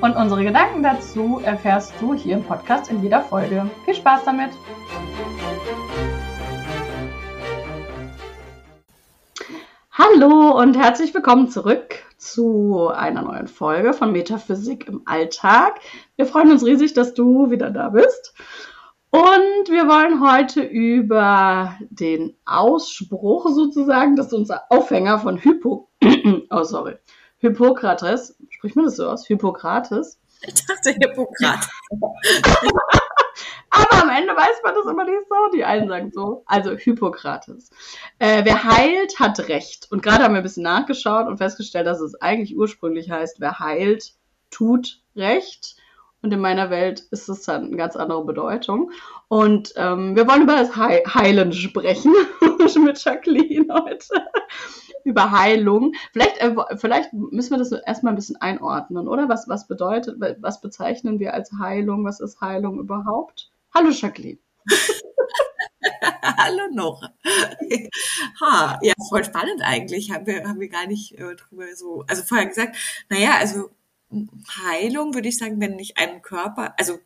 Und unsere Gedanken dazu erfährst du hier im Podcast in jeder Folge. Viel Spaß damit! Hallo und herzlich willkommen zurück zu einer neuen Folge von Metaphysik im Alltag. Wir freuen uns riesig, dass du wieder da bist. Und wir wollen heute über den Ausspruch sozusagen, das ist unser Aufhänger von Hypo, oh sorry, Hippokrates, spricht man das so aus? Hippokrates? Ich dachte Hippokrates. Aber am Ende weiß man das immer nicht so. Die einen sagen so. Also Hippokrates. Äh, wer heilt, hat Recht. Und gerade haben wir ein bisschen nachgeschaut und festgestellt, dass es eigentlich ursprünglich heißt, wer heilt, tut Recht. Und in meiner Welt ist es dann eine ganz andere Bedeutung. Und ähm, wir wollen über das Heilen sprechen mit Jacqueline heute über Heilung. Vielleicht, äh, vielleicht müssen wir das erstmal ein bisschen einordnen, oder? Was, was bedeutet, was bezeichnen wir als Heilung? Was ist Heilung überhaupt? Hallo Jacqueline. Hallo Nora. ha, ja, voll spannend eigentlich. Haben wir, haben wir gar nicht äh, drüber so, also vorher gesagt, naja, also Heilung würde ich sagen, wenn ich einen Körper, also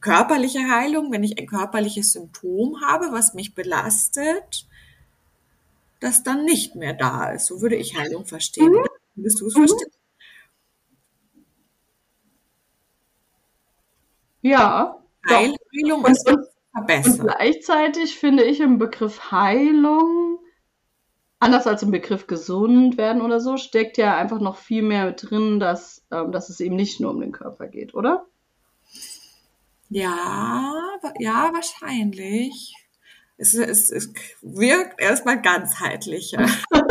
körperliche Heilung, wenn ich ein körperliches Symptom habe, was mich belastet, das dann nicht mehr da ist. So würde ich Heilung verstehen. Mhm. Bist du es mhm. verstehen? Ja. Heil Heilung ist verbessern. Und gleichzeitig finde ich im Begriff Heilung, anders als im Begriff gesund werden oder so, steckt ja einfach noch viel mehr drin, dass, ähm, dass es eben nicht nur um den Körper geht, oder? Ja, ja, wahrscheinlich es, es, es wirkt erstmal ganzheitlicher.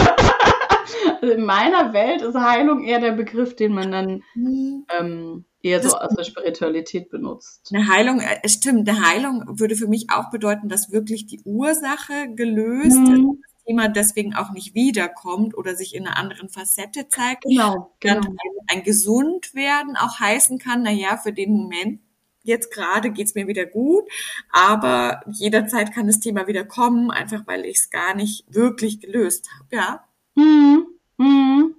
Also in meiner Welt ist Heilung eher der Begriff, den man dann mhm. ähm, eher so aus der Spiritualität benutzt. Eine Heilung, äh, stimmt, eine Heilung würde für mich auch bedeuten, dass wirklich die Ursache gelöst mhm. ist, das Thema deswegen auch nicht wiederkommt oder sich in einer anderen Facette zeigt. Genau. Dann genau. Ein, ein Gesundwerden auch heißen kann, naja, für den Moment jetzt gerade geht's mir wieder gut, aber jederzeit kann das Thema wieder kommen, einfach weil ich es gar nicht wirklich gelöst habe, ja. Mhm. Mhm.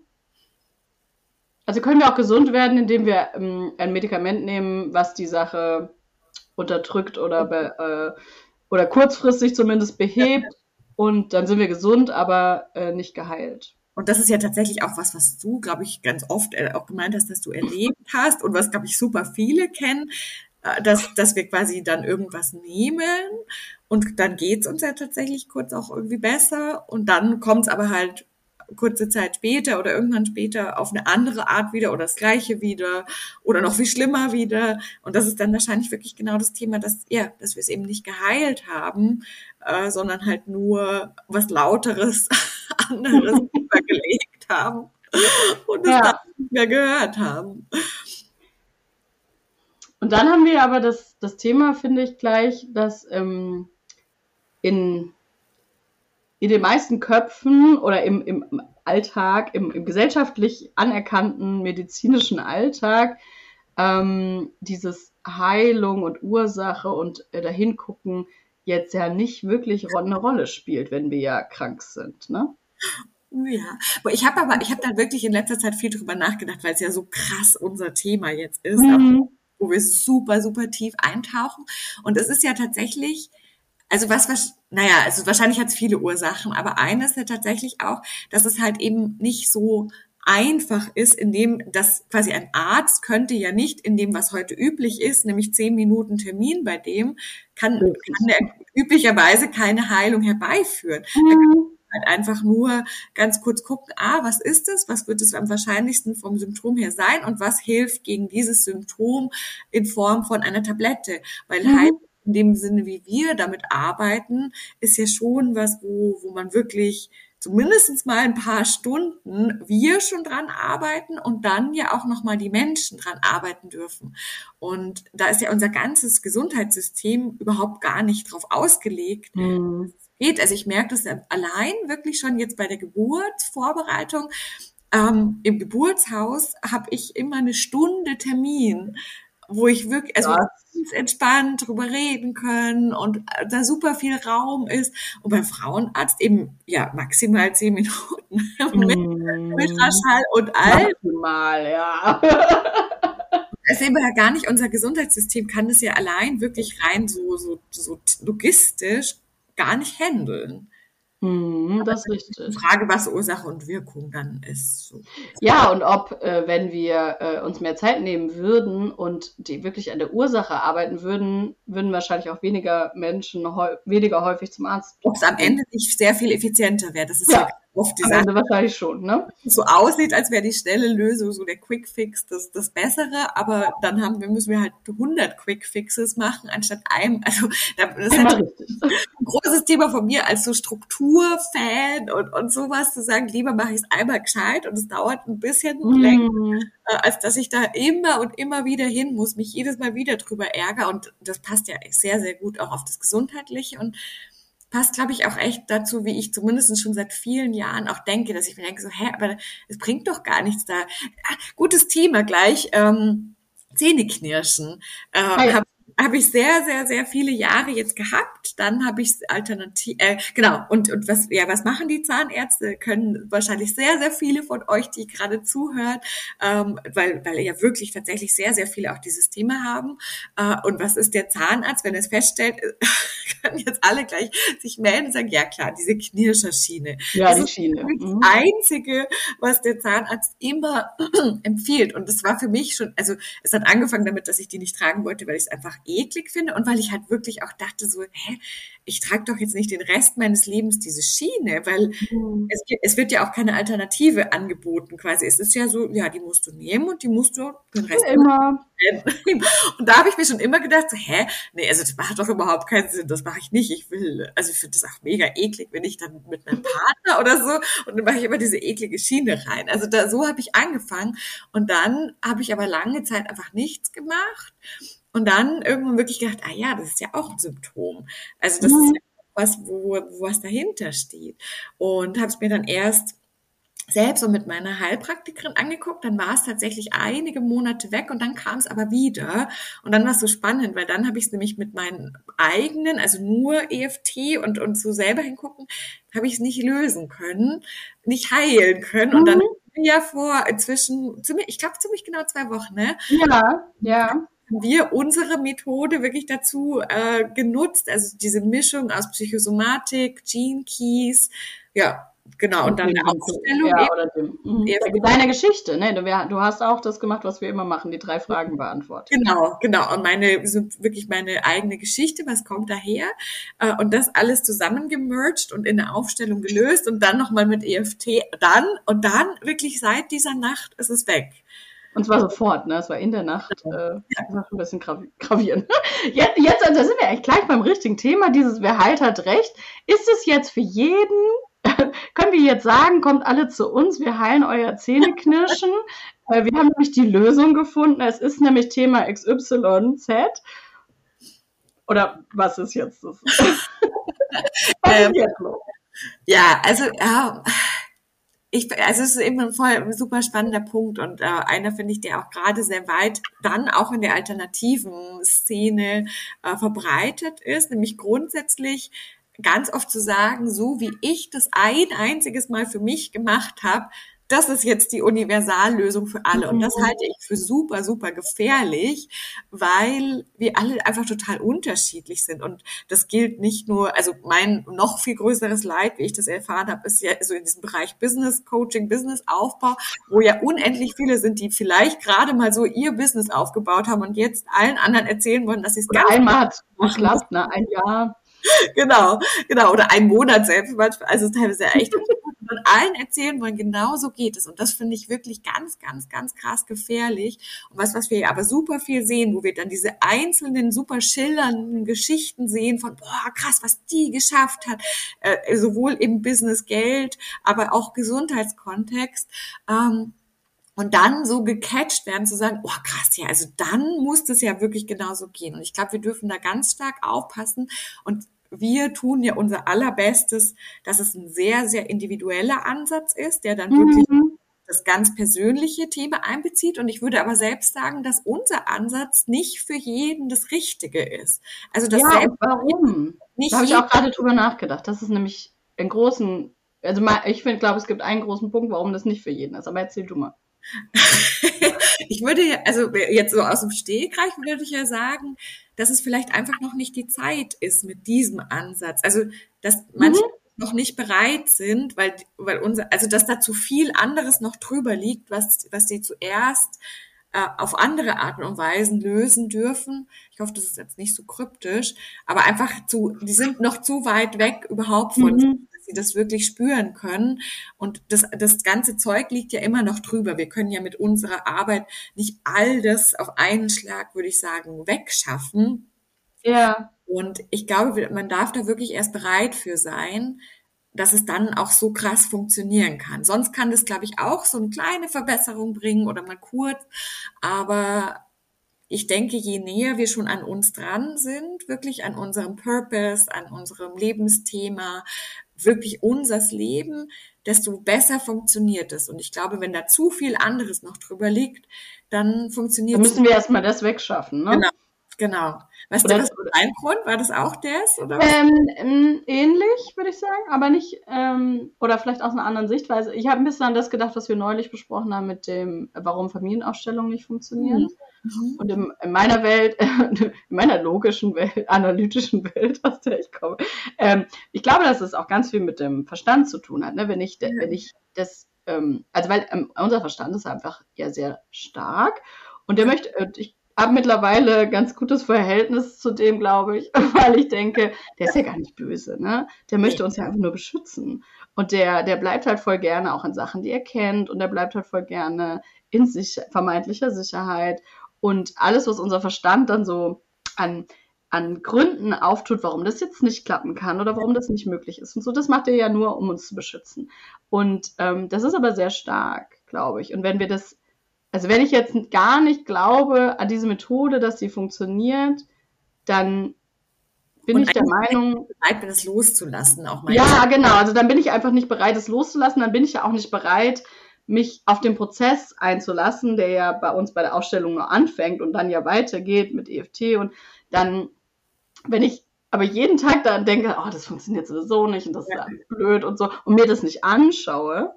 Also können wir auch gesund werden, indem wir ähm, ein Medikament nehmen, was die Sache unterdrückt oder, be, äh, oder kurzfristig zumindest behebt und dann sind wir gesund, aber äh, nicht geheilt. Und das ist ja tatsächlich auch was, was du, glaube ich, ganz oft äh, auch gemeint hast, dass du erlebt hast und was, glaube ich, super viele kennen, dass, dass wir quasi dann irgendwas nehmen und dann geht's uns ja tatsächlich kurz auch irgendwie besser und dann kommt's aber halt kurze Zeit später oder irgendwann später auf eine andere Art wieder oder das gleiche wieder oder noch viel schlimmer wieder. Und das ist dann wahrscheinlich wirklich genau das Thema, dass, ja, dass wir es eben nicht geheilt haben, äh, sondern halt nur was Lauteres, anderes übergelegt haben und es ja. dann nicht mehr gehört haben. Und dann haben wir aber das, das Thema, finde ich gleich, dass ähm, in, in den meisten Köpfen oder im, im Alltag, im, im gesellschaftlich anerkannten medizinischen Alltag, ähm, dieses Heilung und Ursache und äh, dahingucken jetzt ja nicht wirklich eine Rolle spielt, wenn wir ja krank sind. Ne? Ja, ich habe aber, ich habe da wirklich in letzter Zeit viel drüber nachgedacht, weil es ja so krass unser Thema jetzt ist. Mhm wo wir super, super tief eintauchen. Und es ist ja tatsächlich, also was, was naja, also wahrscheinlich hat es viele Ursachen, aber eine ist ja tatsächlich auch, dass es halt eben nicht so einfach ist, in dem das quasi ein Arzt könnte ja nicht in dem, was heute üblich ist, nämlich zehn Minuten Termin bei dem, kann, kann der üblicherweise keine Heilung herbeiführen. Mhm halt einfach nur ganz kurz gucken, ah, was ist es, was wird es am wahrscheinlichsten vom Symptom her sein und was hilft gegen dieses Symptom in Form von einer Tablette. Weil mhm. halt in dem Sinne, wie wir damit arbeiten, ist ja schon was, wo, wo man wirklich zumindest mal ein paar Stunden wir schon dran arbeiten und dann ja auch nochmal die Menschen dran arbeiten dürfen. Und da ist ja unser ganzes Gesundheitssystem überhaupt gar nicht drauf ausgelegt. Mhm. Geht. Also ich merke das allein wirklich schon jetzt bei der Geburtsvorbereitung. Ähm, Im Geburtshaus habe ich immer eine Stunde Termin wo ich wirklich, also ganz entspannt drüber reden können und da super viel Raum ist. Und beim Frauenarzt eben, ja, maximal zehn Minuten mit mm. Ultraschall und all. Maximal, ja. Es ist eben ja gar nicht, unser Gesundheitssystem kann das ja allein wirklich rein so, so, so logistisch gar nicht handeln. Mhm, das ist richtig. Die Frage, was Ursache und Wirkung dann ist. So. Ja, und ob, äh, wenn wir äh, uns mehr Zeit nehmen würden und die wirklich an der Ursache arbeiten würden, würden wahrscheinlich auch weniger Menschen weniger häufig zum Arzt. Ob es am Ende nicht sehr viel effizienter wäre, das ist ja, ja oft die Ende wahrscheinlich schon, ne? So aussieht, als wäre die schnelle Lösung, so der Quick Fix, das, das Bessere, aber dann haben wir, müssen wir halt 100 Quick Fixes machen, anstatt einem, also, das ist halt ein großes Thema von mir als so Strukturfan und, und sowas zu sagen, lieber mache ich es einmal gescheit und es dauert ein bisschen mm. länger, äh, als dass ich da immer und immer wieder hin muss, mich jedes Mal wieder drüber ärgere. Und das passt ja sehr, sehr gut auch auf das Gesundheitliche. Und passt, glaube ich, auch echt dazu, wie ich zumindest schon seit vielen Jahren auch denke, dass ich mir denke, so, hä, aber es bringt doch gar nichts da. Ah, gutes Thema gleich. Ähm, Zähneknirschen. Äh, ja habe ich sehr, sehr, sehr viele Jahre jetzt gehabt. Dann habe ich alternativ, äh, genau. Und und was, ja, was machen die Zahnärzte? Können wahrscheinlich sehr, sehr viele von euch, die gerade zuhören, ähm, weil weil ja wirklich tatsächlich sehr, sehr viele auch dieses Thema haben. Äh, und was ist der Zahnarzt, wenn er es feststellt? können jetzt alle gleich sich melden und sagen, ja klar, diese Knirscherschiene. Ja, das die Schiene. Das mhm. Einzige, was der Zahnarzt immer empfiehlt. Und das war für mich schon, also es hat angefangen damit, dass ich die nicht tragen wollte, weil ich es einfach eklig finde und weil ich halt wirklich auch dachte so, hä, ich trage doch jetzt nicht den Rest meines Lebens diese Schiene, weil mhm. es, es, wird ja auch keine Alternative angeboten quasi. Es ist ja so, ja, die musst du nehmen und die musst du den Rest immer. Und da habe ich mir schon immer gedacht, so, hä, nee, also das macht doch überhaupt keinen Sinn, das mache ich nicht. Ich will, also ich finde das auch mega eklig, wenn ich dann mit meinem Partner oder so und dann mache ich immer diese eklige Schiene rein. Also da so habe ich angefangen und dann habe ich aber lange Zeit einfach nichts gemacht und dann irgendwann wirklich gedacht, ah ja, das ist ja auch ein Symptom. Also das mhm. ist ja was, wo, wo was dahinter steht. Und habe es mir dann erst selbst und mit meiner Heilpraktikerin angeguckt, dann war es tatsächlich einige Monate weg und dann kam es aber wieder und dann war es so spannend, weil dann habe ich es nämlich mit meinen eigenen, also nur EFT und, und so selber hingucken, habe ich es nicht lösen können, nicht heilen können mhm. und dann mhm. ja vor inzwischen, ich glaube ziemlich genau zwei Wochen, ne? Ja, ja wir unsere Methode wirklich dazu äh, genutzt, also diese Mischung aus Psychosomatik, Gene Keys, ja, genau, und dann eine Aufstellung. Ja, oder dem, mhm. deine Geschichte, ne? Du, du, hast auch das gemacht, was wir immer machen, die drei Fragen beantwortet. Genau, genau. Und meine, so wirklich meine eigene Geschichte, was kommt daher? Äh, und das alles zusammengemerged und in eine Aufstellung gelöst und dann nochmal mit EFT dann und dann wirklich seit dieser Nacht ist es weg. Und zwar sofort, ne? Es war in der Nacht. Äh, das war schon ein bisschen gravierend. Jetzt, jetzt, da sind wir echt gleich beim richtigen Thema. Dieses Wer halt hat recht. Ist es jetzt für jeden, können wir jetzt sagen, kommt alle zu uns, wir heilen euer Zähneknirschen. äh, wir haben nämlich die Lösung gefunden. Es ist nämlich Thema XYZ. Oder was ist jetzt das? was ist ähm, jetzt los? Ja, also ja, ich, also es ist eben ein voll ein super spannender Punkt und äh, einer finde ich, der auch gerade sehr weit dann auch in der alternativen Szene äh, verbreitet ist, nämlich grundsätzlich ganz oft zu sagen, so wie ich das ein einziges Mal für mich gemacht habe, das ist jetzt die Universallösung für alle. Und das mhm. halte ich für super, super gefährlich, weil wir alle einfach total unterschiedlich sind. Und das gilt nicht nur, also mein noch viel größeres Leid, wie ich das erfahren habe, ist ja so in diesem Bereich Business Coaching, Business Aufbau, wo ja unendlich viele sind, die vielleicht gerade mal so ihr Business aufgebaut haben und jetzt allen anderen erzählen wollen, dass sie es ganz einmal hat geklappt, ne? Ein Jahr genau, genau. Oder ein Monat selbst manchmal. Also teilweise echt und allen erzählen wollen, genau so geht es. Und das finde ich wirklich ganz, ganz, ganz krass gefährlich. Und was, was wir aber super viel sehen, wo wir dann diese einzelnen, super schillernden Geschichten sehen von, boah, krass, was die geschafft hat, äh, sowohl im Business Geld, aber auch Gesundheitskontext. Ähm, und dann so gecatcht werden, zu sagen, oh krass, ja, also dann muss das ja wirklich genauso gehen. Und ich glaube, wir dürfen da ganz stark aufpassen und wir tun ja unser allerbestes, dass es ein sehr, sehr individueller Ansatz ist, der dann mhm. wirklich das ganz persönliche Thema einbezieht. Und ich würde aber selbst sagen, dass unser Ansatz nicht für jeden das Richtige ist. Also das ja, warum? Nicht da habe ich auch gerade drüber nachgedacht. Das ist nämlich ein großen, also ich finde, glaube, es gibt einen großen Punkt, warum das nicht für jeden ist. Aber erzähl du mal. ich würde, also jetzt so aus dem Stegreich würde ich ja sagen, dass es vielleicht einfach noch nicht die Zeit ist mit diesem Ansatz. Also, dass manche mhm. noch nicht bereit sind, weil, weil unser, also, dass da zu viel anderes noch drüber liegt, was, was sie zuerst äh, auf andere Arten und Weisen lösen dürfen. Ich hoffe, das ist jetzt nicht so kryptisch, aber einfach zu, die sind noch zu weit weg überhaupt von mhm sie das wirklich spüren können. Und das, das ganze Zeug liegt ja immer noch drüber. Wir können ja mit unserer Arbeit nicht all das auf einen Schlag, würde ich sagen, wegschaffen. Ja. Und ich glaube, man darf da wirklich erst bereit für sein, dass es dann auch so krass funktionieren kann. Sonst kann das, glaube ich, auch so eine kleine Verbesserung bringen oder mal kurz. Aber ich denke, je näher wir schon an uns dran sind, wirklich an unserem Purpose, an unserem Lebensthema, wirklich unseres Leben, desto besser funktioniert es. Und ich glaube, wenn da zu viel anderes noch drüber liegt, dann funktioniert es. Dann müssen wir erstmal das wegschaffen, ne? Genau. Genau. Was oder, das dein Grund? War das auch das? Oder? Ähm, ähnlich, würde ich sagen, aber nicht, ähm, oder vielleicht aus einer anderen Sichtweise. Ich habe ein bisschen an das gedacht, was wir neulich besprochen haben mit dem, warum Familienausstellungen nicht funktionieren. Mhm. Mhm. Und in, in, meiner Welt, in meiner logischen Welt, analytischen Welt, aus der ich komme, ähm, ich glaube, dass es auch ganz viel mit dem Verstand zu tun hat. Ne? Wenn ich, wenn ich das, ähm, also weil ähm, unser Verstand ist einfach ja sehr stark und der möchte, äh, ich habe mittlerweile ganz gutes Verhältnis zu dem, glaube ich, weil ich denke, der ist ja gar nicht böse, ne? Der möchte uns ja einfach nur beschützen. Und der, der bleibt halt voll gerne auch in Sachen, die er kennt und der bleibt halt voll gerne in sich, vermeintlicher Sicherheit und alles, was unser Verstand dann so an, an Gründen auftut, warum das jetzt nicht klappen kann oder warum das nicht möglich ist. Und so, das macht er ja nur, um uns zu beschützen. Und ähm, das ist aber sehr stark, glaube ich. Und wenn wir das, also wenn ich jetzt gar nicht glaube an diese Methode, dass sie funktioniert, dann bin und ich der Meinung, bereit bin, es loszulassen, auch mal. Ja, genau. Also dann bin ich einfach nicht bereit, es loszulassen. Dann bin ich ja auch nicht bereit, mich auf den Prozess einzulassen, der ja bei uns bei der Ausstellung nur anfängt und dann ja weitergeht mit EFT und dann, wenn ich aber jeden Tag da denke, oh, das funktioniert sowieso nicht und das ja. ist blöd und so und mir das nicht anschaue,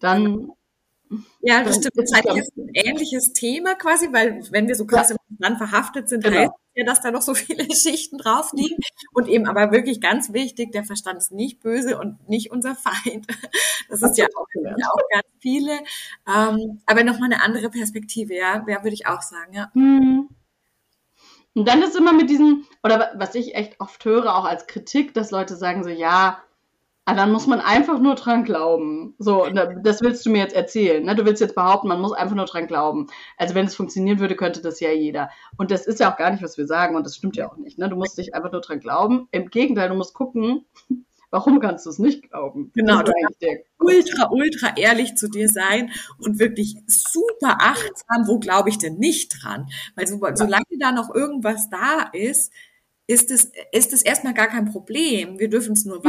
dann ja, das stimmt. Das ist ein ähnliches Thema quasi, weil wenn wir so krass ja. im Land verhaftet sind, genau. heißt ja, dass da noch so viele Schichten drauf liegen. Und eben aber wirklich ganz wichtig, der Verstand ist nicht böse und nicht unser Feind. Das ist ja auch, ja auch ganz viele. Ähm, aber nochmal eine andere Perspektive, ja, ja würde ich auch sagen, ja. Mhm. Und dann ist immer mit diesen, oder was ich echt oft höre, auch als Kritik, dass Leute sagen so, ja, aber dann muss man einfach nur dran glauben. So, das willst du mir jetzt erzählen. Ne? Du willst jetzt behaupten, man muss einfach nur dran glauben. Also wenn es funktionieren würde, könnte das ja jeder. Und das ist ja auch gar nicht, was wir sagen. Und das stimmt ja auch nicht. Ne? Du musst dich einfach nur dran glauben. Im Gegenteil, du musst gucken, warum kannst du es nicht glauben? Genau, du ultra, ultra ehrlich zu dir sein und wirklich super achtsam, wo glaube ich denn nicht dran? Weil so, solange da noch irgendwas da ist, ist es, ist es erstmal gar kein Problem. Wir dürfen es nur mhm.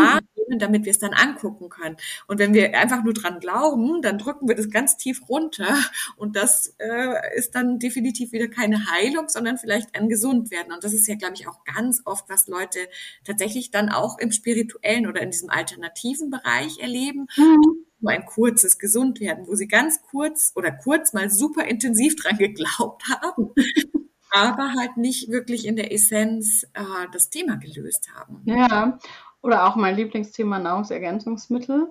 Wahrnehmen, damit wir es dann angucken können. Und wenn wir einfach nur dran glauben, dann drücken wir das ganz tief runter. Und das äh, ist dann definitiv wieder keine Heilung, sondern vielleicht ein Gesundwerden. Und das ist ja, glaube ich, auch ganz oft, was Leute tatsächlich dann auch im spirituellen oder in diesem alternativen Bereich erleben. Mhm nur ein kurzes Gesundwerden, wo sie ganz kurz oder kurz mal super intensiv dran geglaubt haben aber halt nicht wirklich in der Essenz äh, das Thema gelöst haben. Ja, oder auch mein Lieblingsthema Nahrungsergänzungsmittel.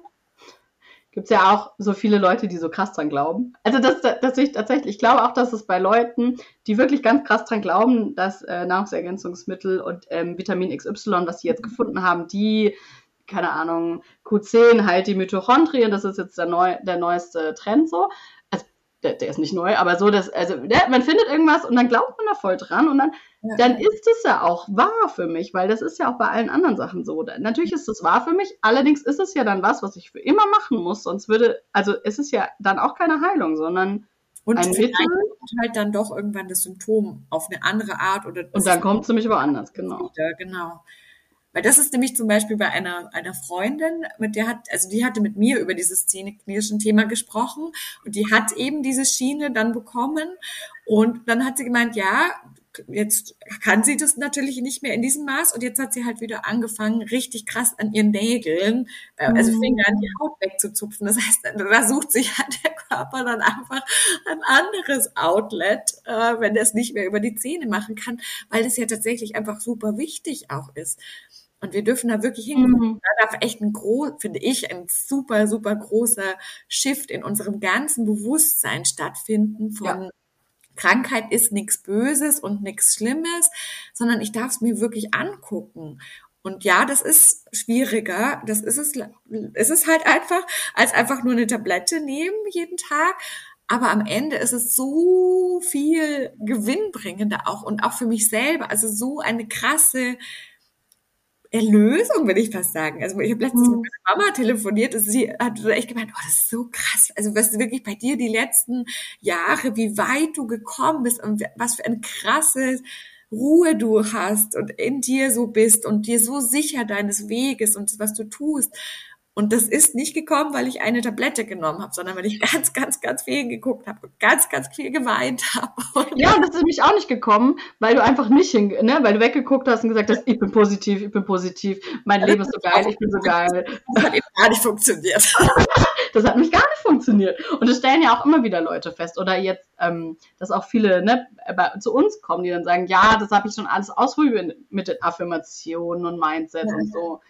Gibt es ja auch so viele Leute, die so krass dran glauben. Also das, das ich tatsächlich, ich glaube auch, dass es bei Leuten, die wirklich ganz krass dran glauben, dass äh, Nahrungsergänzungsmittel und ähm, Vitamin XY, was sie jetzt gefunden haben, die keine Ahnung, Q10 heilt die Mitochondrien, das ist jetzt der, neu, der neueste Trend so. Der, der ist nicht neu, aber so, dass, also, der, man findet irgendwas und dann glaubt man da voll dran und dann, ja. dann ist es ja auch wahr für mich, weil das ist ja auch bei allen anderen Sachen so. Natürlich ist es wahr für mich, allerdings ist es ja dann was, was ich für immer machen muss, sonst würde, also es ist ja dann auch keine Heilung, sondern und ein Mittel. halt dann doch irgendwann das Symptom auf eine andere Art oder. Und dann kommt es nämlich woanders, genau. Wieder, genau. Weil das ist nämlich zum Beispiel bei einer, einer Freundin, mit der hat, also die hatte mit mir über dieses zähneknirschen Thema gesprochen und die hat eben diese Schiene dann bekommen und dann hat sie gemeint, ja, jetzt kann sie das natürlich nicht mehr in diesem Maß und jetzt hat sie halt wieder angefangen, richtig krass an ihren Nägeln, äh, also mhm. Finger an die Haut wegzuzupfen. Das heißt, da sucht sich halt der Körper dann einfach ein anderes Outlet, äh, wenn er es nicht mehr über die Zähne machen kann, weil das ja tatsächlich einfach super wichtig auch ist. Und wir dürfen da wirklich hinkommen. Mhm. Da darf echt ein groß, finde ich, ein super, super großer Shift in unserem ganzen Bewusstsein stattfinden von ja. Krankheit ist nichts Böses und nichts Schlimmes, sondern ich darf es mir wirklich angucken. Und ja, das ist schwieriger. Das ist es, ist es halt einfach, als einfach nur eine Tablette nehmen jeden Tag. Aber am Ende ist es so viel gewinnbringender auch und auch für mich selber. Also so eine krasse Erlösung, würde ich fast sagen. Also ich habe letztens mhm. mit meiner Mama telefoniert und sie hat echt gemeint, oh, das ist so krass. Also was wirklich bei dir die letzten Jahre, wie weit du gekommen bist und was für ein krasses Ruhe du hast und in dir so bist und dir so sicher deines Weges und was du tust. Und das ist nicht gekommen, weil ich eine Tablette genommen habe, sondern weil ich ganz, ganz, ganz viel geguckt habe und ganz, ganz viel geweint habe. Ja, und das ist nämlich auch nicht gekommen, weil du einfach nicht hin, ne, weil du weggeguckt hast und gesagt hast, ich bin positiv, ich bin positiv, mein ja, Leben ist so geil, ich bin so geil. Das hat eben gar nicht funktioniert. das hat nämlich gar nicht funktioniert. Und das stellen ja auch immer wieder Leute fest. Oder jetzt, ähm, dass auch viele ne, bei, zu uns kommen, die dann sagen, ja, das habe ich schon alles ausprobiert mit den Affirmationen und Mindset ja. und so.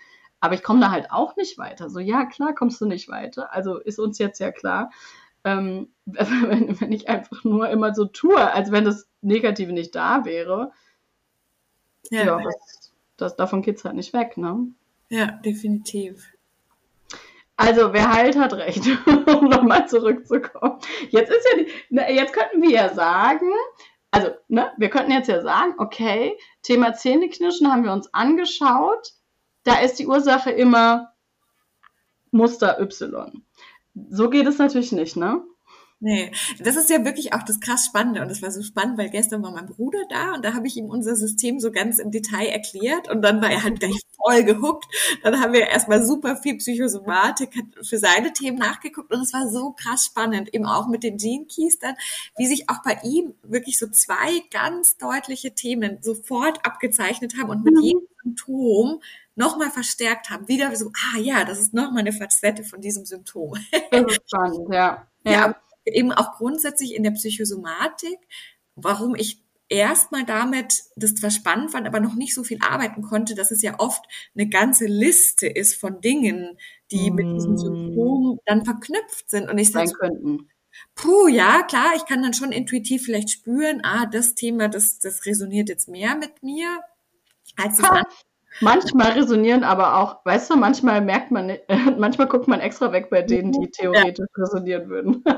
Aber ich komme da halt auch nicht weiter. So, ja, klar kommst du nicht weiter. Also ist uns jetzt ja klar. Ähm, wenn, wenn ich einfach nur immer so tue, als wenn das Negative nicht da wäre, ja, ja das, das, davon geht's halt nicht weg, ne? Ja, definitiv. Also, wer heilt, hat recht, um nochmal zurückzukommen. Jetzt ist ja die, jetzt könnten wir ja sagen, also, ne, wir könnten jetzt ja sagen, okay, Thema Zähneknirschen haben wir uns angeschaut da ist die Ursache immer Muster Y. So geht es natürlich nicht, ne? Nee, das ist ja wirklich auch das krass Spannende. Und das war so spannend, weil gestern war mein Bruder da und da habe ich ihm unser System so ganz im Detail erklärt und dann war er halt gleich voll gehuckt. Dann haben wir erstmal super viel Psychosomatik für seine Themen nachgeguckt und es war so krass spannend, eben auch mit den Gene Keys dann, wie sich auch bei ihm wirklich so zwei ganz deutliche Themen sofort abgezeichnet haben und mit mhm. jedem Symptom nochmal verstärkt haben. Wieder so, ah ja, das ist nochmal eine Facette von diesem Symptom. Das ist spannend, ja. ja. ja eben auch grundsätzlich in der Psychosomatik, warum ich erstmal damit das zwar spannend fand, aber noch nicht so viel arbeiten konnte, dass es ja oft eine ganze Liste ist von Dingen, die mm. mit diesem Symptom dann verknüpft sind. Und ich sage, puh, ja, klar, ich kann dann schon intuitiv vielleicht spüren, ah, das Thema, das, das resoniert jetzt mehr mit mir als das andere. Manchmal resonieren aber auch, weißt du, manchmal merkt man, äh, manchmal guckt man extra weg bei denen, die theoretisch ja. resonieren würden.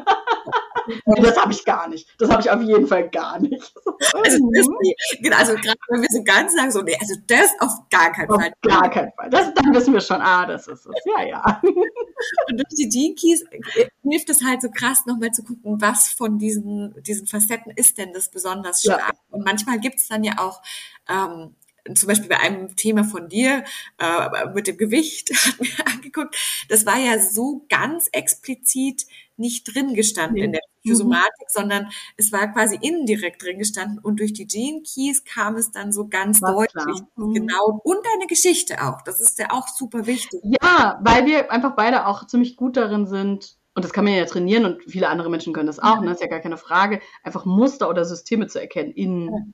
das habe ich gar nicht. Das habe ich auf jeden Fall gar nicht. Also, das, nee. genau, also gerade wenn wir so ganz sagen, so, nee, also das auf gar keinen auf Fall. Auf gar keinen Fall. Das, dann wissen wir schon, ah, das ist es. Ja, ja. Und durch die Keys äh, hilft es halt so krass, nochmal zu gucken, was von diesen, diesen Facetten ist denn das besonders stark. Ja. Und manchmal gibt es dann ja auch ähm, zum Beispiel bei einem Thema von dir äh, mit dem Gewicht hat mir angeguckt, das war ja so ganz explizit nicht drin gestanden ja. in der Psychosomatik, mhm. sondern es war quasi indirekt drin gestanden und durch die Gene Keys kam es dann so ganz war deutlich. Mhm. Genau. Und deine Geschichte auch. Das ist ja auch super wichtig. Ja, weil wir einfach beide auch ziemlich gut darin sind, und das kann man ja trainieren und viele andere Menschen können das auch, ja. ne? das ist ja gar keine Frage, einfach Muster oder Systeme zu erkennen in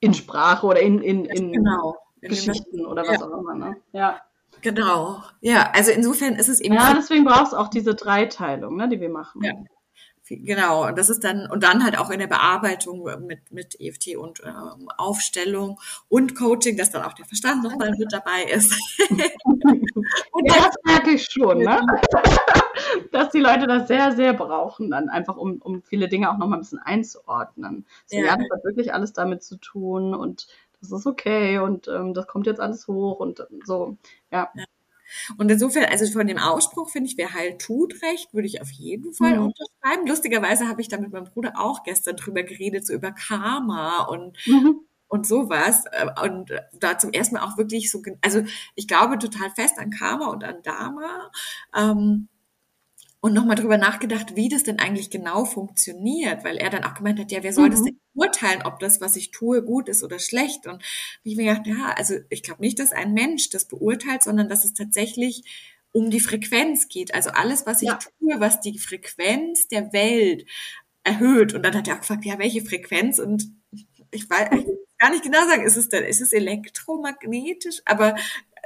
in Sprache oder in, in, in genau. Geschichten in oder was ja. auch immer. Ne? Ja. Genau. Ja, also insofern ist es eben. Ja, deswegen brauchst du auch diese Dreiteilung, ne, die wir machen. Ja. Genau, und das ist dann, und dann halt auch in der Bearbeitung mit, mit EFT und ähm, Aufstellung und Coaching, dass dann auch der Verstand nochmal mit dabei ist. und ja, das merke ich schon, ne? dass die Leute das sehr, sehr brauchen, dann einfach, um, um viele Dinge auch nochmal ein bisschen einzuordnen. So, ja. ja, das hat wirklich alles damit zu tun und das ist okay und ähm, das kommt jetzt alles hoch und so, ja. ja. Und insofern, also von dem Ausspruch finde ich, wer heil tut recht, würde ich auf jeden Fall mhm. unterschreiben. Lustigerweise habe ich da mit meinem Bruder auch gestern drüber geredet, so über Karma und mhm und sowas. Äh, und da zum ersten Mal auch wirklich so, also ich glaube total fest an Karma und an Dharma. Ähm, und nochmal drüber nachgedacht, wie das denn eigentlich genau funktioniert, weil er dann auch gemeint hat, ja, wer soll mhm. das denn urteilen, ob das, was ich tue, gut ist oder schlecht? Und ich mir gedacht, ja, also ich glaube nicht, dass ein Mensch das beurteilt, sondern dass es tatsächlich um die Frequenz geht. Also alles, was ich ja. tue, was die Frequenz der Welt erhöht. Und dann hat er auch gefragt, ja, welche Frequenz? Und ich weiß, ich gar nicht genau sagen, ist es denn, ist es elektromagnetisch? Aber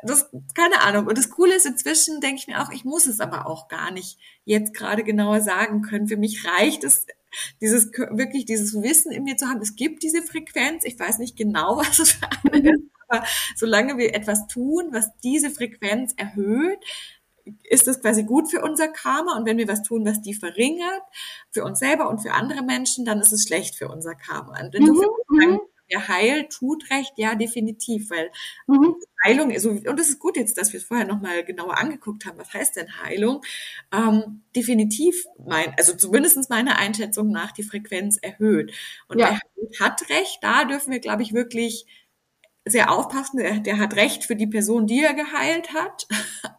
das, keine Ahnung. Und das Coole ist, inzwischen denke ich mir auch, ich muss es aber auch gar nicht jetzt gerade genauer sagen können. Für mich reicht es, dieses, wirklich dieses Wissen in mir zu haben. Es gibt diese Frequenz. Ich weiß nicht genau, was es für eine ist. Aber solange wir etwas tun, was diese Frequenz erhöht, ist das quasi gut für unser Karma. Und wenn wir was tun, was die verringert, für uns selber und für andere Menschen, dann ist es schlecht für unser Karma. Und insofern mhm. mhm der Heil tut recht, ja, definitiv, weil mhm. Heilung, so, und es ist gut jetzt, dass wir es vorher nochmal genauer angeguckt haben, was heißt denn Heilung? Ähm, definitiv mein, also zumindestens meiner Einschätzung nach die Frequenz erhöht. Und ja. der hat recht, da dürfen wir, glaube ich, wirklich sehr aufpassen, der, der, hat recht für die Person, die er geheilt hat.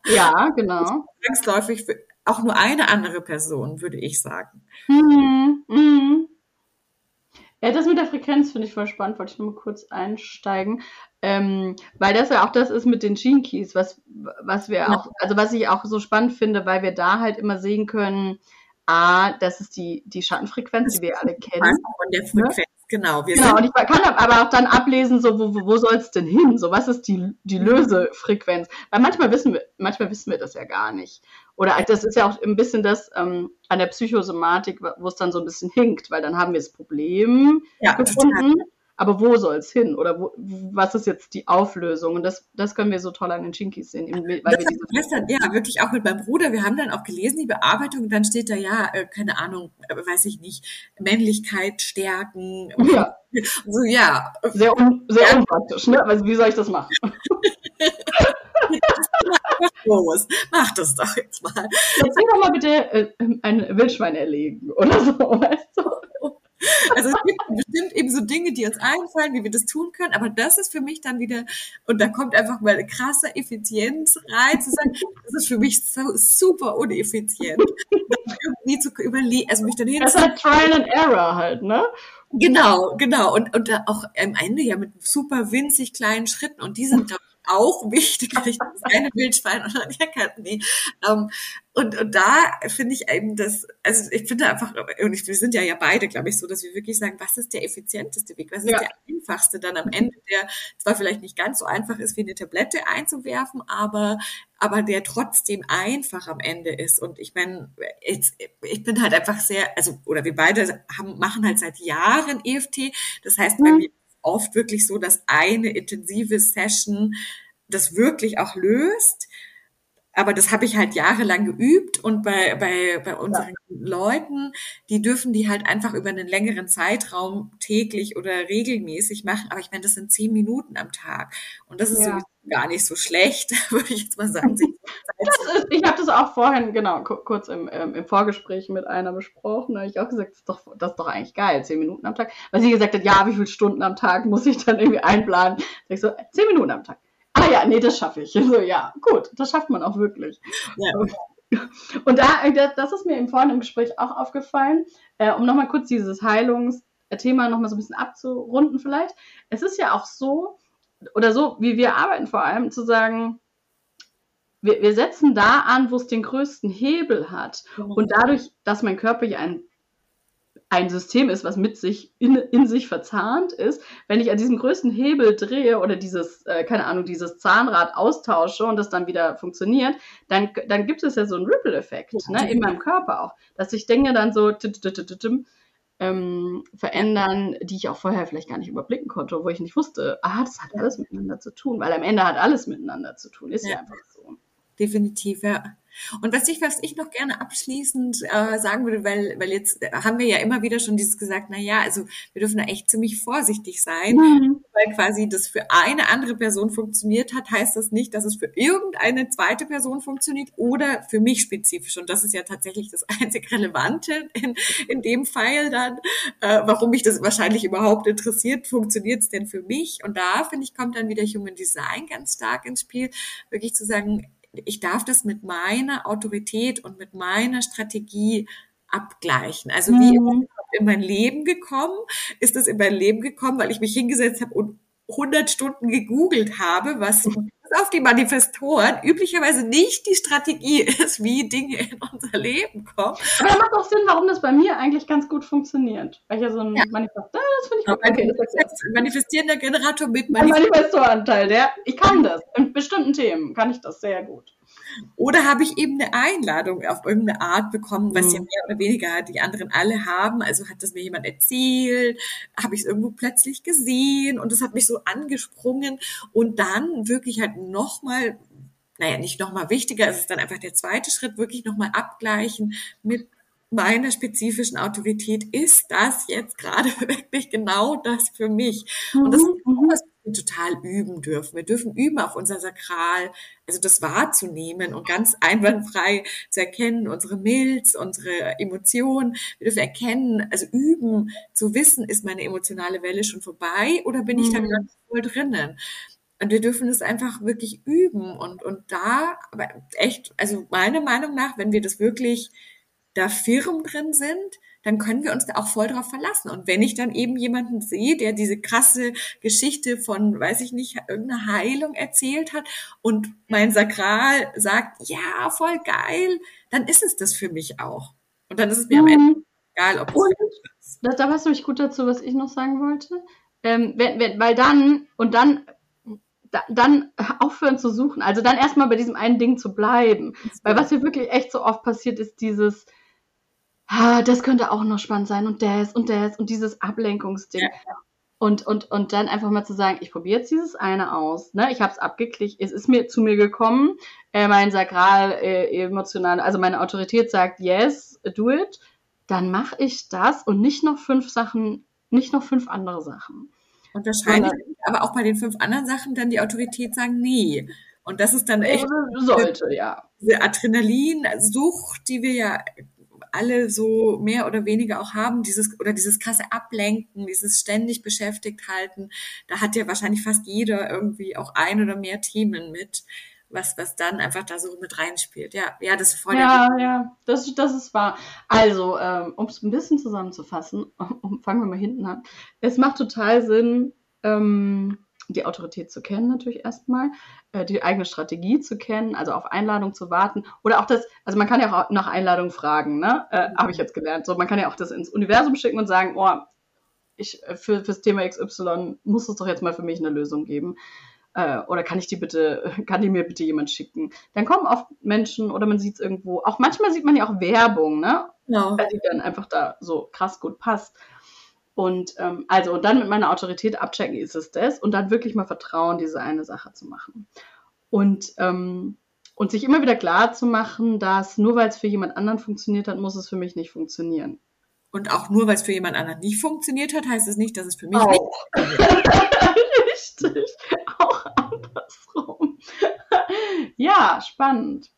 Ja, genau. Zwangsläufig für auch nur eine andere Person, würde ich sagen. Mhm. Mhm. Ja, das mit der Frequenz finde ich voll spannend, wollte ich nur mal kurz einsteigen. Ähm, weil das ja auch das ist mit den Gene Keys, was, was wir auch, also was ich auch so spannend finde, weil wir da halt immer sehen können, A, das ist die, die Schattenfrequenz, die wir alle kennen. Von der ne? Frequenz Genau, wir genau, und ich kann aber auch dann ablesen, so wo, wo soll es denn hin? So was ist die, die mhm. Lösefrequenz? Weil manchmal wissen wir, manchmal wissen wir das ja gar nicht. Oder das ist ja auch ein bisschen das ähm, an der Psychosomatik, wo es dann so ein bisschen hinkt, weil dann haben wir das Problem ja, gefunden. Total aber wo soll es hin? Oder wo, was ist jetzt die Auflösung? Und das, das können wir so toll an den Chinkis sehen. Weil das wir diese gestern, ja, wirklich auch mit meinem Bruder. Wir haben dann auch gelesen, die Bearbeitung, dann steht da ja, äh, keine Ahnung, äh, weiß ich nicht, Männlichkeit stärken. Ja. So, ja. Sehr, un, sehr ja. unpraktisch, ne? Also, wie soll ich das machen? los. Mach das doch jetzt mal. Jetzt geh doch mal bitte äh, ein Wildschwein erlegen oder so, weißt du? Also es gibt bestimmt eben so Dinge, die uns einfallen, wie wir das tun können, aber das ist für mich dann wieder, und da kommt einfach mal eine krasse Effizienz rein, zu sagen, das ist für mich so super uneffizient. irgendwie zu überlegen, also mich dann hin. Das ist halt Trial and Error halt, ne? Genau, genau. Und, und auch am Ende ja mit super winzig kleinen Schritten. Und die sind, glaube auch wichtig, ich keine Wildschwein oder nee. Ähm, und, und da finde ich eben das, also ich finde einfach, und ich, wir sind ja ja beide, glaube ich, so, dass wir wirklich sagen, was ist der effizienteste Weg? Was ist ja. der einfachste dann am Ende, der zwar vielleicht nicht ganz so einfach ist, wie eine Tablette einzuwerfen, aber, aber der trotzdem einfach am Ende ist. Und ich meine, jetzt, ich bin halt einfach sehr, also, oder wir beide haben, machen halt seit Jahren EFT. Das heißt, mhm. bei mir oft wirklich so, dass eine intensive Session das wirklich auch löst. Aber das habe ich halt jahrelang geübt und bei, bei, bei unseren ja. Leuten, die dürfen die halt einfach über einen längeren Zeitraum täglich oder regelmäßig machen. Aber ich meine, das sind zehn Minuten am Tag. Und das ist ja. gar nicht so schlecht, würde ich jetzt mal sagen. Ist, ich habe das auch vorhin, genau, kurz im, ähm, im Vorgespräch mit einer besprochen. Da habe ich auch gesagt, das ist, doch, das ist doch eigentlich geil, zehn Minuten am Tag. Weil sie gesagt hat, ja, wie viele Stunden am Tag muss ich dann irgendwie einplanen? Da ich so, zehn Minuten am Tag. Ah ja, nee, das schaffe ich. So, ja, gut, das schafft man auch wirklich. Ja. Und da, das ist mir im vorhin im Gespräch auch aufgefallen, äh, um nochmal kurz dieses Heilungsthema nochmal so ein bisschen abzurunden vielleicht. Es ist ja auch so, oder so, wie wir arbeiten vor allem, zu sagen, wir, wir setzen da an, wo es den größten Hebel hat. Und dadurch, dass mein Körper ja ein ein System ist, was mit sich in, in sich verzahnt ist, wenn ich an diesem größten Hebel drehe oder dieses, äh, keine Ahnung, dieses Zahnrad austausche und das dann wieder funktioniert, dann, dann gibt es ja so einen Ripple-Effekt, ne, in meinem Körper auch, dass sich Dinge dann so ähm, verändern, die ich auch vorher vielleicht gar nicht überblicken konnte, wo ich nicht wusste, ah, das hat alles miteinander zu tun, weil am Ende hat alles miteinander zu tun, ist ja, ja. einfach so. Definitiv, ja. Und was ich, was ich noch gerne abschließend äh, sagen würde, weil, weil jetzt haben wir ja immer wieder schon dieses gesagt, na ja, also wir dürfen da echt ziemlich vorsichtig sein, mhm. weil quasi das für eine andere Person funktioniert hat, heißt das nicht, dass es für irgendeine zweite Person funktioniert oder für mich spezifisch. Und das ist ja tatsächlich das einzig Relevante in, in dem Fall dann, äh, warum mich das wahrscheinlich überhaupt interessiert, funktioniert es denn für mich? Und da, finde ich, kommt dann wieder Human Design ganz stark ins Spiel, wirklich zu sagen, ich darf das mit meiner Autorität und mit meiner Strategie abgleichen. Also wie mhm. in mein Leben gekommen? Ist das in mein Leben gekommen, weil ich mich hingesetzt habe und 100 Stunden gegoogelt habe, was auf die Manifestoren üblicherweise nicht die Strategie ist, wie Dinge in unser Leben kommen. Aber das macht auch Sinn, warum das bei mir eigentlich ganz gut funktioniert. Weil ich ja so ein ja. Manifestor, das finde ich gut. Okay, das manifestierender Generator mit Manifestoranteil, der, ich kann das. In bestimmten Themen kann ich das sehr gut. Oder habe ich eben eine Einladung auf irgendeine Art bekommen, was mhm. ja mehr oder weniger die anderen alle haben. Also hat das mir jemand erzählt, habe ich es irgendwo plötzlich gesehen und das hat mich so angesprungen und dann wirklich halt nochmal naja, nicht nochmal wichtiger, es ist dann einfach der zweite Schritt, wirklich nochmal abgleichen mit meiner spezifischen Autorität. Ist das jetzt gerade wirklich genau das für mich? Und das ist auch mhm. was total üben dürfen. Wir dürfen üben, auf unser Sakral, also das wahrzunehmen und ganz einwandfrei zu erkennen, unsere Milz, unsere Emotionen. Wir dürfen erkennen, also üben, zu wissen, ist meine emotionale Welle schon vorbei oder bin ich da mhm. ganz voll drinnen? Und wir dürfen es einfach wirklich üben und, und da, aber echt, also meiner Meinung nach, wenn wir das wirklich da firm drin sind, dann können wir uns da auch voll drauf verlassen. Und wenn ich dann eben jemanden sehe, der diese krasse Geschichte von, weiß ich nicht, irgendeiner Heilung erzählt hat und mein Sakral sagt, ja, voll geil, dann ist es das für mich auch. Und dann ist es mir mhm. am Ende mhm. egal, ob es da, da passt nämlich gut dazu, was ich noch sagen wollte. Ähm, wenn, wenn, weil dann, und dann da, dann aufhören zu suchen. Also dann erstmal bei diesem einen Ding zu bleiben. Weil was hier wirklich echt so oft passiert, ist dieses, ah, das könnte auch noch spannend sein und das und das und dieses Ablenkungsding. Ja. Und, und, und dann einfach mal zu sagen, ich probiere jetzt dieses eine aus. Ne? Ich habe es abgeklickt, es ist mir zu mir gekommen. Äh, mein Sakral, äh, emotional, also meine Autorität sagt, yes, do it. Dann mache ich das und nicht noch fünf Sachen, nicht noch fünf andere Sachen. Und wahrscheinlich aber auch bei den fünf anderen Sachen dann die Autorität sagen, nee. Und das ist dann echt sollte, ja. diese Adrenalinsucht, die wir ja alle so mehr oder weniger auch haben, dieses oder dieses krasse Ablenken, dieses ständig beschäftigt halten, da hat ja wahrscheinlich fast jeder irgendwie auch ein oder mehr Themen mit, was was dann einfach da so mit reinspielt. Ja, ja, das ist voll. Ja, ja, das, das ist wahr. Also, ähm, um es ein bisschen zusammenzufassen, fangen wir mal hinten an. Es macht total Sinn, ähm, die Autorität zu kennen natürlich erstmal, äh, die eigene Strategie zu kennen, also auf Einladung zu warten oder auch das, also man kann ja auch nach Einladung fragen, ne? Äh, Habe ich jetzt gelernt. So, man kann ja auch das ins Universum schicken und sagen, oh, ich äh, für fürs Thema XY muss es doch jetzt mal für mich eine Lösung geben. Äh, oder kann ich die bitte, kann die mir bitte jemand schicken? Dann kommen oft Menschen oder man sieht es irgendwo. Auch manchmal sieht man ja auch Werbung, ne? Ja. Weil die dann einfach da so krass gut passt. Und ähm, also und dann mit meiner Autorität abchecken, ist es das und dann wirklich mal vertrauen, diese eine Sache zu machen. Und, ähm, und sich immer wieder klar zu machen, dass nur weil es für jemand anderen funktioniert hat, muss es für mich nicht funktionieren. Und auch nur weil es für jemand anderen nicht funktioniert hat, heißt es nicht, dass es für mich auch. nicht funktioniert. Richtig, auch andersrum. ja, spannend.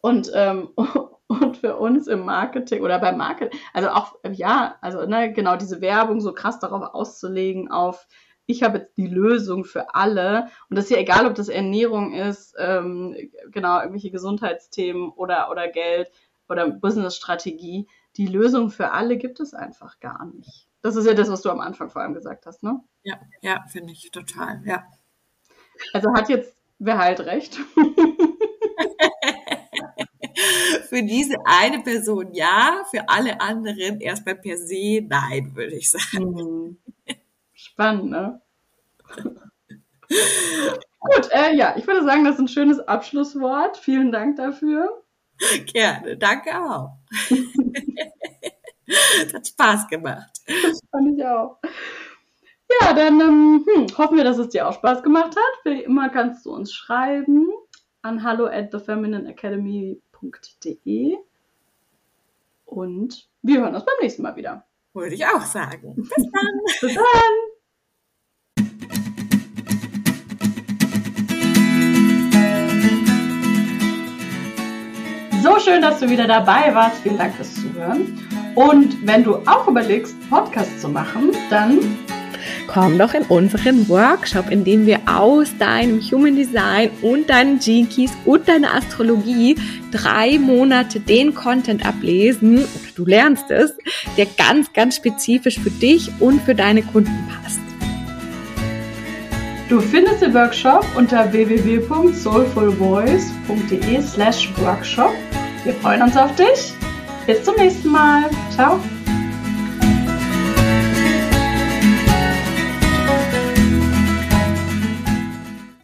Und ähm, und für uns im Marketing oder beim Marketing, also auch, ja, also ne, genau diese Werbung so krass darauf auszulegen, auf ich habe jetzt die Lösung für alle. Und das ist ja egal, ob das Ernährung ist, ähm, genau, irgendwelche Gesundheitsthemen oder, oder Geld oder Business-Strategie. Die Lösung für alle gibt es einfach gar nicht. Das ist ja das, was du am Anfang vor allem gesagt hast, ne? Ja, ja, finde ich total, ja. Also hat jetzt wer halt recht. für diese eine Person ja, für alle anderen erstmal per se nein, würde ich sagen. Hm. Spannend, ne? Gut, äh, ja, ich würde sagen, das ist ein schönes Abschlusswort. Vielen Dank dafür. Gerne, danke auch. das hat Spaß gemacht. Das fand ich auch. Ja, dann ähm, hm, hoffen wir, dass es dir auch Spaß gemacht hat. Wie immer kannst du uns schreiben an hallo at thefeminineacademy.de und wir hören uns beim nächsten Mal wieder. Würde ich auch sagen. Bis dann. Bis dann. So schön, dass du wieder dabei warst. Vielen Dank fürs Zuhören. Und wenn du auch überlegst, Podcast zu machen, dann komm doch in unseren Workshop, in dem wir aus deinem Human Design und deinen Gene Keys und deiner Astrologie drei Monate den Content ablesen oder du lernst es, der ganz, ganz spezifisch für dich und für deine Kunden passt. Du findest den Workshop unter www.soulfulvoice.de slash workshop. Wir freuen uns auf dich. Bis zum nächsten Mal. Ciao.